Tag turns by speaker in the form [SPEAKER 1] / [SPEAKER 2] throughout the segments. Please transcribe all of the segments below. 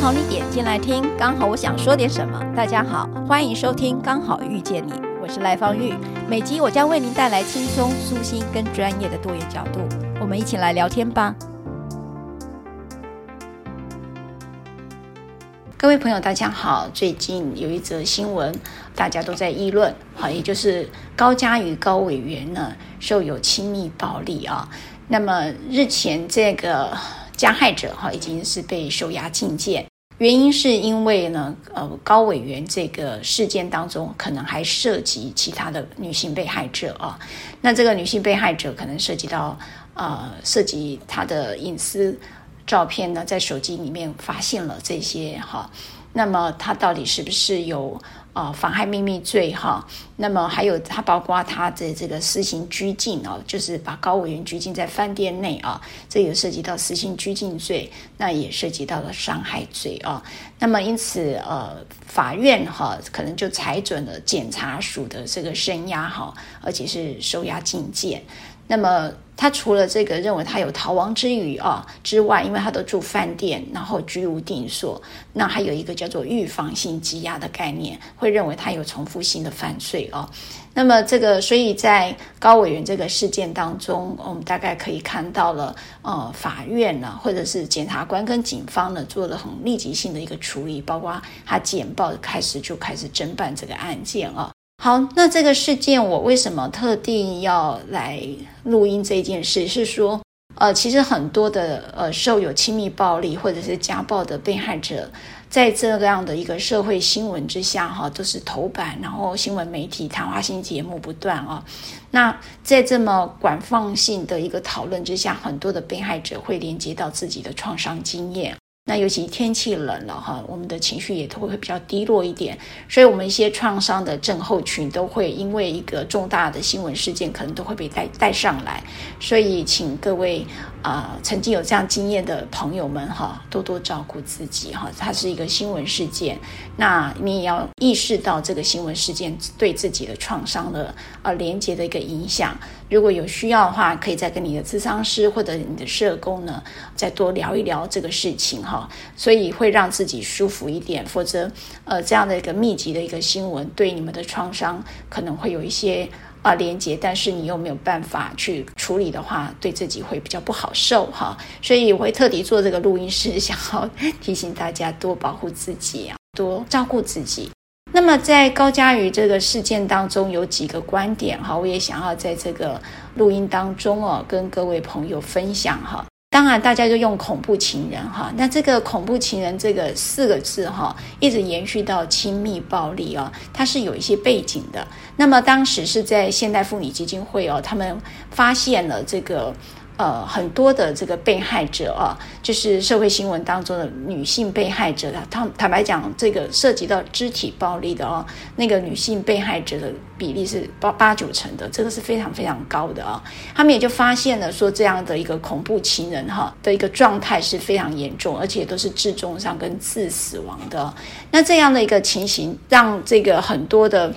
[SPEAKER 1] 好你点进来听，刚好我想说点什么。大家好，欢迎收听《刚好遇见你》，我是赖芳玉。每集我将为您带来轻松、舒心跟专业的多元角度，我们一起来聊天吧。各位朋友，大家好。最近有一则新闻，大家都在议论，好，也就是高嘉瑜高委员呢受有亲密暴力啊。那么日前这个加害者哈已经是被收押禁见，原因是因为呢，呃，高委员这个事件当中可能还涉及其他的女性被害者啊。那这个女性被害者可能涉及到呃，涉及她的隐私。照片呢，在手机里面发现了这些哈，那么他到底是不是有呃妨害秘密罪哈？那么还有他包括他的这个私刑拘禁啊，就是把高委员拘禁在饭店内啊，这也涉及到私刑拘禁罪，那也涉及到了伤害罪啊。那么因此呃，法院哈可能就裁准了检察署的这个声押哈，而且是收押禁见。那么他除了这个认为他有逃亡之余啊之外，因为他都住饭店，然后居无定所，那还有一个叫做预防性羁押的概念，会认为他有重复性的犯罪啊。那么这个，所以在高委员这个事件当中，我们大概可以看到了，呃，法院呢，或者是检察官跟警方呢，做了很立即性的一个处理，包括他简报开始就开始侦办这个案件啊。好，那这个事件我为什么特地要来录音这件事？是说，呃，其实很多的呃受有亲密暴力或者是家暴的被害者，在这样的一个社会新闻之下，哈，都是头版，然后新闻媒体谈话性节目不断啊。那在这么广泛性的一个讨论之下，很多的被害者会连接到自己的创伤经验。那尤其天气冷了哈，我们的情绪也都会比较低落一点，所以我们一些创伤的症候群都会因为一个重大的新闻事件，可能都会被带带上来。所以，请各位啊、曾经有这样经验的朋友们哈，多多照顾自己哈。它是一个新闻事件，那你也要意识到这个新闻事件对自己的创伤的呃连接的一个影响。如果有需要的话，可以再跟你的咨商师或者你的社工呢，再多聊一聊这个事情哈。所以会让自己舒服一点，否则呃这样的一个密集的一个新闻，对你们的创伤可能会有一些啊连接，但是你又没有办法去处理的话，对自己会比较不好受哈。所以我会特地做这个录音室，想要提醒大家多保护自己啊，多照顾自己。那么在高嘉瑜这个事件当中，有几个观点哈，我也想要在这个录音当中哦，跟各位朋友分享哈。当然，大家就用恐怖情人哈，那这个恐怖情人这个四个字哈，一直延续到亲密暴力哦，它是有一些背景的。那么当时是在现代妇女基金会哦，他们发现了这个。呃，很多的这个被害者啊，就是社会新闻当中的女性被害者的，坦坦白讲，这个涉及到肢体暴力的哦，那个女性被害者的比例是八八九成的，这个是非常非常高的啊。他们也就发现了说，这样的一个恐怖情人哈的一个状态是非常严重，而且都是致重伤跟致死亡的。那这样的一个情形，让这个很多的。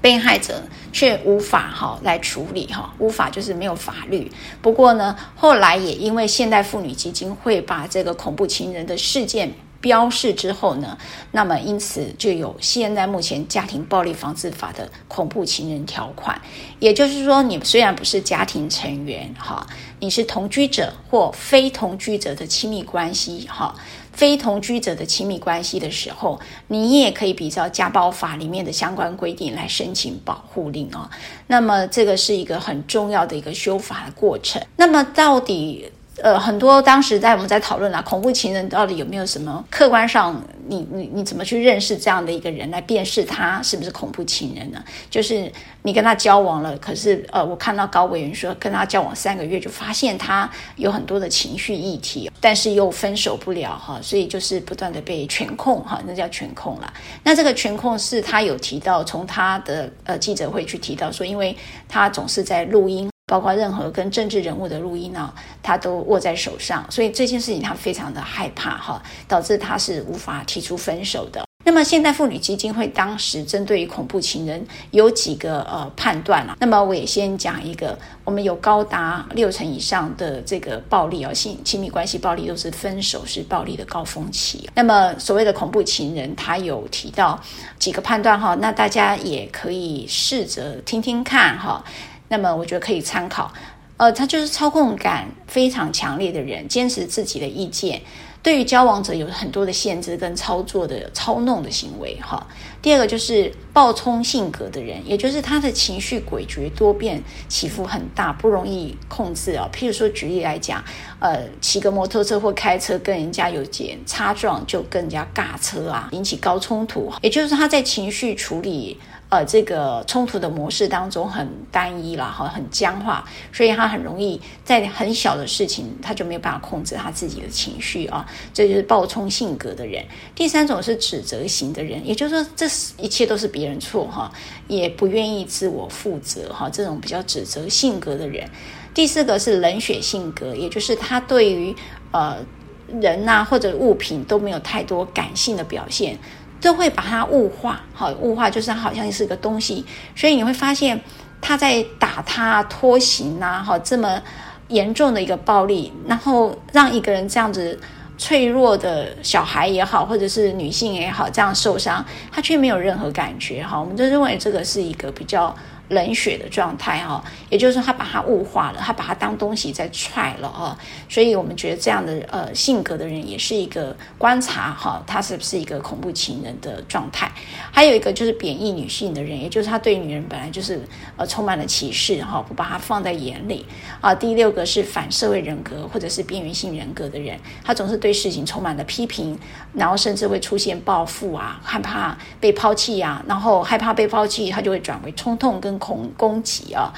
[SPEAKER 1] 被害者却无法哈来处理哈，无法就是没有法律。不过呢，后来也因为现代妇女基金会把这个恐怖情人的事件标示之后呢，那么因此就有现在目前家庭暴力防治法的恐怖情人条款。也就是说，你虽然不是家庭成员哈，你是同居者或非同居者的亲密关系哈。非同居者的亲密关系的时候，你也可以比照家暴法里面的相关规定来申请保护令哦。那么这个是一个很重要的一个修法的过程。那么到底呃，很多当时在我们在讨论啊，恐怖情人到底有没有什么客观上你，你你怎么去认识这样的一个人来辨识他是不是恐怖情人呢？就是你跟他交往了，可是呃，我看到高委员说跟他交往三个月就发现他有很多的情绪议题，但是又分手不了哈，所以就是不断的被权控哈，那叫权控了。那这个权控是他有提到，从他的呃记者会去提到说，因为他总是在录音。包括任何跟政治人物的录音呢，他都握在手上，所以这件事情他非常的害怕哈，导致他是无法提出分手的。那么现代妇女基金会当时针对于恐怖情人有几个呃判断啊，那么我也先讲一个，我们有高达六成以上的这个暴力啊，性亲密关系暴力都是分手是暴力的高峰期。那么所谓的恐怖情人，他有提到几个判断哈，那大家也可以试着听听看哈。那么我觉得可以参考，呃，他就是操控感非常强烈的人，坚持自己的意见，对于交往者有很多的限制跟操作的操弄的行为，哈。第二个就是暴冲性格的人，也就是他的情绪诡谲多变，起伏很大，不容易控制啊。譬如说举例来讲，呃，骑个摩托车或开车跟人家有点擦撞，就跟人家尬车啊，引起高冲突，也就是他在情绪处理。呃，这个冲突的模式当中很单一了哈，很僵化，所以他很容易在很小的事情他就没有办法控制他自己的情绪啊，这就是暴冲性格的人。第三种是指责型的人，也就是说，这一切都是别人错哈，也不愿意自我负责哈，这种比较指责性格的人。第四个是冷血性格，也就是他对于呃人呐或者物品都没有太多感性的表现。都会把它物化，好，物化就是它好像是个东西，所以你会发现他在打他拖行啊，好，这么严重的一个暴力，然后让一个人这样子脆弱的小孩也好，或者是女性也好，这样受伤，他却没有任何感觉，哈，我们就认为这个是一个比较。冷血的状态哈，也就是说他把他物化了，他把他当东西在踹了啊，所以我们觉得这样的呃性格的人也是一个观察哈，他是不是一个恐怖情人的状态？还有一个就是贬义女性的人，也就是他对女人本来就是呃充满了歧视哈，不把她放在眼里啊。第六个是反社会人格或者是边缘性人格的人，他总是对事情充满了批评，然后甚至会出现报复啊，害怕被抛弃呀，然后害怕被抛弃，他就会转为冲动跟。攻攻击啊，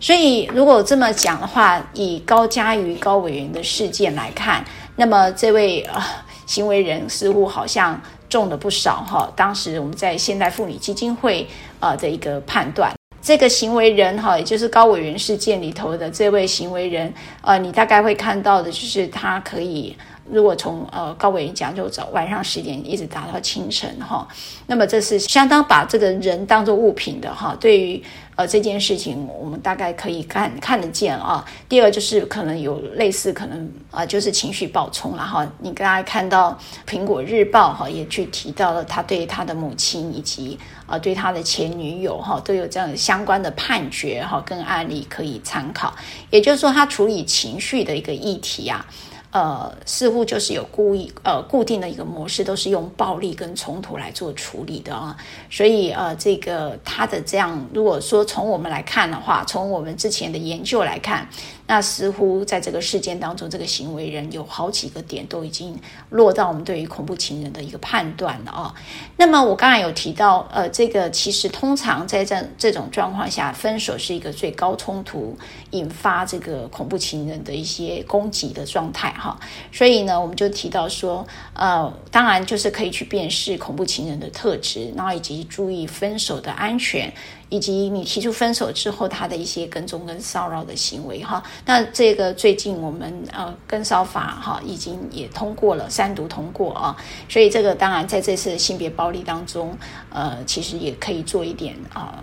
[SPEAKER 1] 所以如果这么讲的话，以高嘉瑜高委员的事件来看，那么这位呃行为人似乎好像中了不少哈。当时我们在现代妇女基金会呃的一个判断，这个行为人哈，也就是高委员事件里头的这位行为人，呃，你大概会看到的就是他可以。如果从呃高委员讲，就早晚上十点一直打到清晨哈，那么这是相当把这个人当作物品的哈。对于呃这件事情，我们大概可以看看得见啊。第二就是可能有类似可能啊，就是情绪暴冲了哈。你刚才看到苹果日报哈也去提到了他对他的母亲以及啊对他的前女友哈都有这样相关的判决哈跟案例可以参考。也就是说，他处理情绪的一个议题啊。呃，似乎就是有故意呃固定的一个模式，都是用暴力跟冲突来做处理的啊。所以呃，这个他的这样，如果说从我们来看的话，从我们之前的研究来看，那似乎在这个事件当中，这个行为人有好几个点都已经落到我们对于恐怖情人的一个判断了啊。那么我刚才有提到，呃，这个其实通常在这这种状况下，分手是一个最高冲突引发这个恐怖情人的一些攻击的状态。哈，所以呢，我们就提到说，呃，当然就是可以去辨识恐怖情人的特质，然后以及注意分手的安全，以及你提出分手之后他的一些跟踪跟骚扰的行为。哈，那这个最近我们呃跟骚法哈已经也通过了三读通过啊，所以这个当然在这次性别暴力当中，呃，其实也可以做一点啊。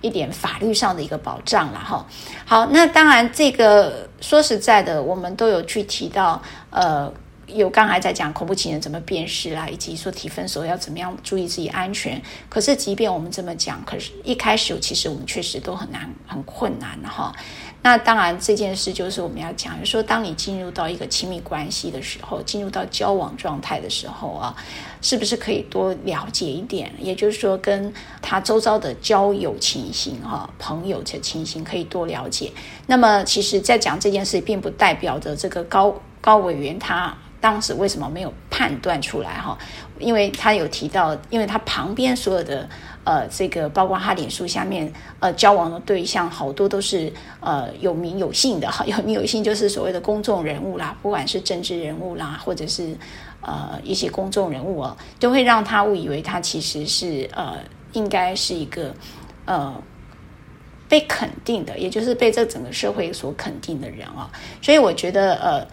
[SPEAKER 1] 一点法律上的一个保障了哈。好，那当然这个说实在的，我们都有去提到，呃，有刚才在讲恐怖情人怎么辨识啦，以及说提分手要怎么样注意自己安全。可是即便我们这么讲，可是一开始其实我们确实都很难很困难哈。那当然这件事就是我们要讲，就是说当你进入到一个亲密关系的时候，进入到交往状态的时候啊，是不是可以多了解一点？也就是说，跟他周遭的交友情形哈，朋友的情形可以多了解。那么，其实，在讲这件事，并不代表着这个高高委员他。当时为什么没有判断出来哈？因为他有提到，因为他旁边所有的呃，这个包括他脸书下面呃交往的对象，好多都是呃有名有姓的哈，有名有姓就是所谓的公众人物啦，不管是政治人物啦，或者是呃一些公众人物啊，都会让他误以为他其实是呃应该是一个呃被肯定的，也就是被这整个社会所肯定的人啊，所以我觉得呃。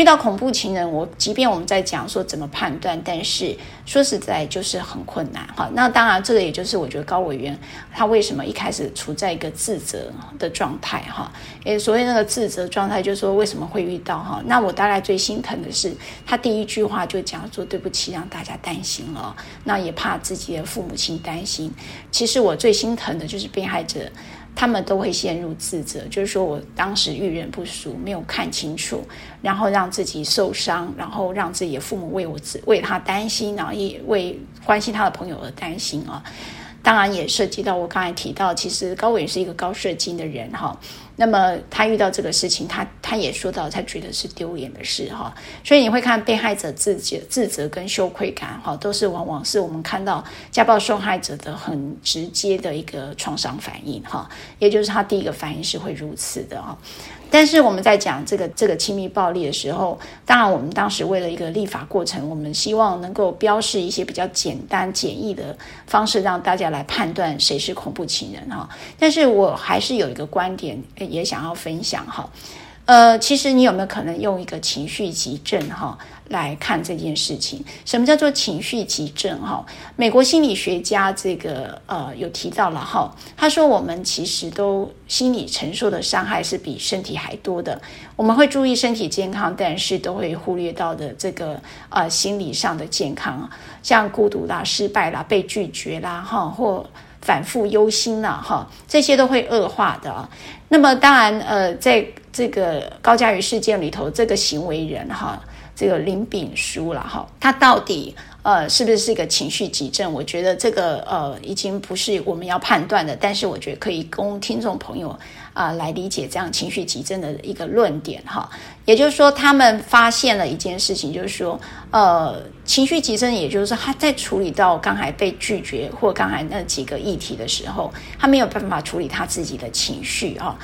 [SPEAKER 1] 遇到恐怖情人，我即便我们在讲说怎么判断，但是说实在就是很困难哈。那当然，这个也就是我觉得高委员他为什么一开始处在一个自责的状态哈。诶，所谓那个自责状态，就是说为什么会遇到哈？那我大概最心疼的是他第一句话就讲说对不起，让大家担心了。那也怕自己的父母亲担心。其实我最心疼的就是被害者。他们都会陷入自责，就是说我当时遇人不淑，没有看清楚，然后让自己受伤，然后让自己的父母为我为他担心，然后也为关心他的朋友而担心啊。当然也涉及到我刚才提到，其实高伟是一个高射精的人哈。那么他遇到这个事情，他他也说到，他觉得是丢脸的事哈。所以你会看被害者自己、自责跟羞愧感哈，都是往往是我们看到家暴受害者的很直接的一个创伤反应哈。也就是他第一个反应是会如此的哈。但是我们在讲这个这个亲密暴力的时候，当然我们当时为了一个立法过程，我们希望能够标示一些比较简单简易的方式，让大家来判断谁是恐怖情人哈。但是我还是有一个观点，也想要分享哈。呃，其实你有没有可能用一个情绪急症哈？来看这件事情，什么叫做情绪急症？哈，美国心理学家这个呃有提到了哈，他说我们其实都心理承受的伤害是比身体还多的。我们会注意身体健康，但是都会忽略到的这个呃心理上的健康，像孤独啦、失败啦、被拒绝啦哈，或反复忧心啦哈，这些都会恶化的。那么当然呃，在这个高佳瑜事件里头，这个行为人哈。这个林炳书了哈，他到底呃是不是一个情绪急症？我觉得这个呃已经不是我们要判断的，但是我觉得可以供听众朋友啊、来理解这样情绪急症的一个论点哈。也就是说，他们发现了一件事情，就是说呃情绪急症，也就是说他在处理到刚才被拒绝或刚才那几个议题的时候，他没有办法处理他自己的情绪哈。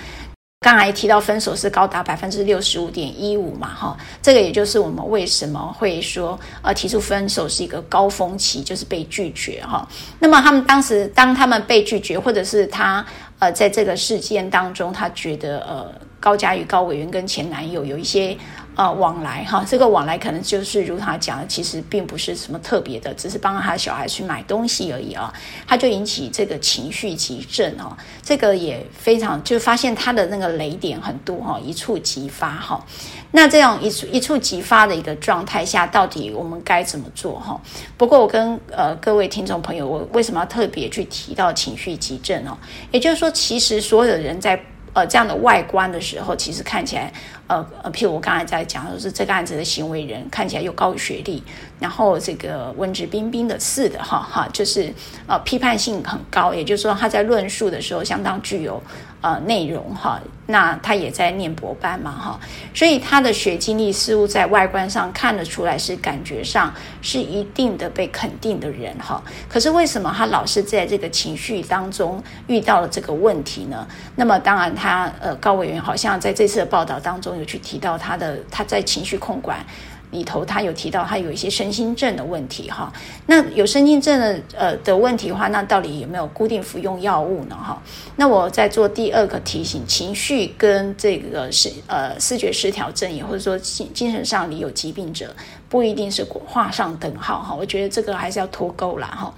[SPEAKER 1] 刚才提到分手是高达百分之六十五点一五嘛，哈，这个也就是我们为什么会说，呃，提出分手是一个高峰期，就是被拒绝，哈。那么他们当时当他们被拒绝，或者是他呃在这个事件当中，他觉得呃高嘉瑜高委员跟前男友有一些。呃，往来哈，这个往来可能就是如他讲的，其实并不是什么特别的，只是帮他小孩去买东西而已啊，他就引起这个情绪急症哈，这个也非常就发现他的那个雷点很多哈，一触即发哈。那这样一触一触即发的一个状态下，到底我们该怎么做哈？不过我跟呃各位听众朋友，我为什么要特别去提到情绪急症哦？也就是说，其实所有人在呃这样的外观的时候，其实看起来。呃呃，譬如我刚才在讲的是这个案子的行为人看起来又高学历，然后这个文质彬彬的似的哈哈，就是呃批判性很高，也就是说他在论述的时候相当具有呃内容哈。那他也在念博班嘛哈，所以他的学经历似乎在外观上看得出来是感觉上是一定的被肯定的人哈。可是为什么他老是在这个情绪当中遇到了这个问题呢？那么当然他呃高委员好像在这次的报道当中。有去提到他的他在情绪控管里头，他有提到他有一些身心症的问题哈。那有身心症的呃的问题的话，那到底有没有固定服用药物呢哈？那我在做第二个提醒，情绪跟这个是呃视觉失调症也或者说精精神上里有疾病者，不一定是画上等号哈。我觉得这个还是要脱钩了哈。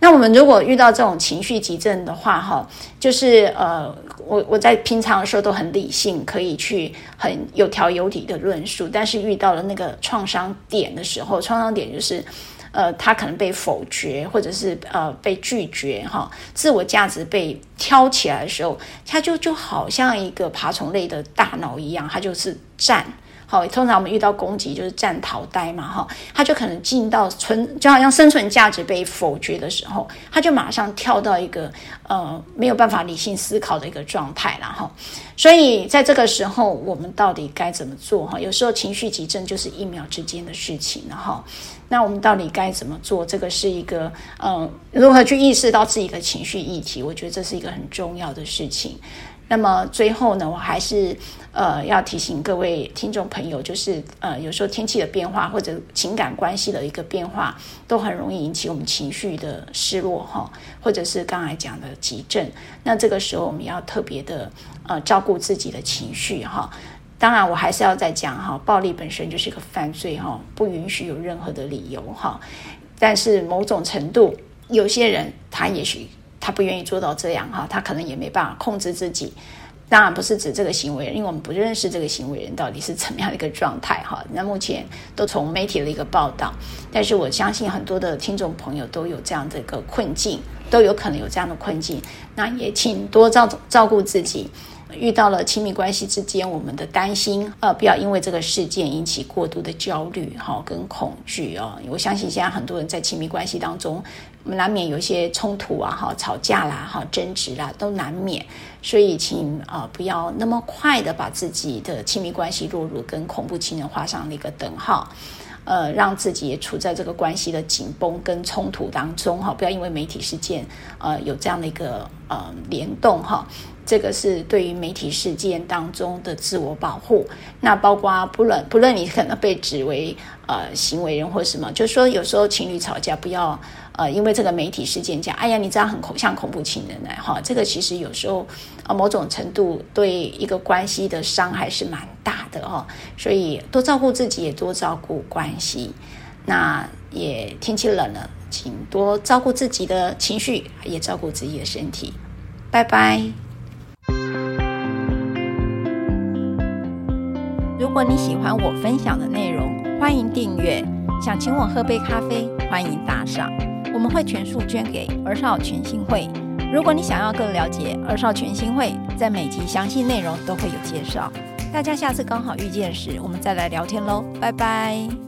[SPEAKER 1] 那我们如果遇到这种情绪急症的话，哈，就是呃，我我在平常的时候都很理性，可以去很有条有理的论述，但是遇到了那个创伤点的时候，创伤点就是。呃，他可能被否决，或者是呃被拒绝哈，自我价值被挑起来的时候，他就就好像一个爬虫类的大脑一样，他就是战。好，通常我们遇到攻击就是战逃呆嘛，哈，他就可能进到存，就好像生存价值被否决的时候，他就马上跳到一个呃没有办法理性思考的一个状态了，哈。所以在这个时候，我们到底该怎么做？哈，有时候情绪急症就是一秒之间的事情了，哈。那我们到底该怎么做？这个是一个嗯，如何去意识到自己的情绪议题？我觉得这是一个很重要的事情。那么最后呢，我还是呃要提醒各位听众朋友，就是呃有时候天气的变化或者情感关系的一个变化，都很容易引起我们情绪的失落哈，或者是刚才讲的急症。那这个时候我们要特别的呃照顾自己的情绪哈。当然，我还是要再讲哈，暴力本身就是一个犯罪哈，不允许有任何的理由哈。但是某种程度，有些人他也许。他不愿意做到这样哈，他可能也没办法控制自己。当然不是指这个行为人，因为我们不认识这个行为人到底是怎么样的一个状态哈。那目前都从媒体的一个报道，但是我相信很多的听众朋友都有这样的一个困境，都有可能有这样的困境。那也请多照照顾自己。遇到了亲密关系之间，我们的担心，呃，不要因为这个事件引起过度的焦虑，哈，跟恐惧哦。我相信现在很多人在亲密关系当中，难免有一些冲突啊，哈，吵架啦，哈，争执啦，都难免。所以，请啊、不要那么快的把自己的亲密关系落入跟恐怖情人画上那个等号，呃，让自己也处在这个关系的紧绷跟冲突当中，哈，不要因为媒体事件，呃，有这样的一个呃联动，哈。这个是对于媒体事件当中的自我保护，那包括不论不论你可能被指为呃行为人或什么，就是说有时候情侣吵架不要呃因为这个媒体事件讲，哎呀你这样很恐像恐怖情人呢哈，这个其实有时候啊、呃、某种程度对一个关系的伤害是蛮大的哈，所以多照顾自己也多照顾关系，那也天气冷了，请多照顾自己的情绪，也照顾自己的身体，拜拜。
[SPEAKER 2] 如果你喜欢我分享的内容，欢迎订阅。想请我喝杯咖啡，欢迎打赏，我们会全数捐给儿少全心会。如果你想要更了解儿少全心会，在每集详细内容都会有介绍。大家下次刚好遇见时，我们再来聊天喽，拜拜。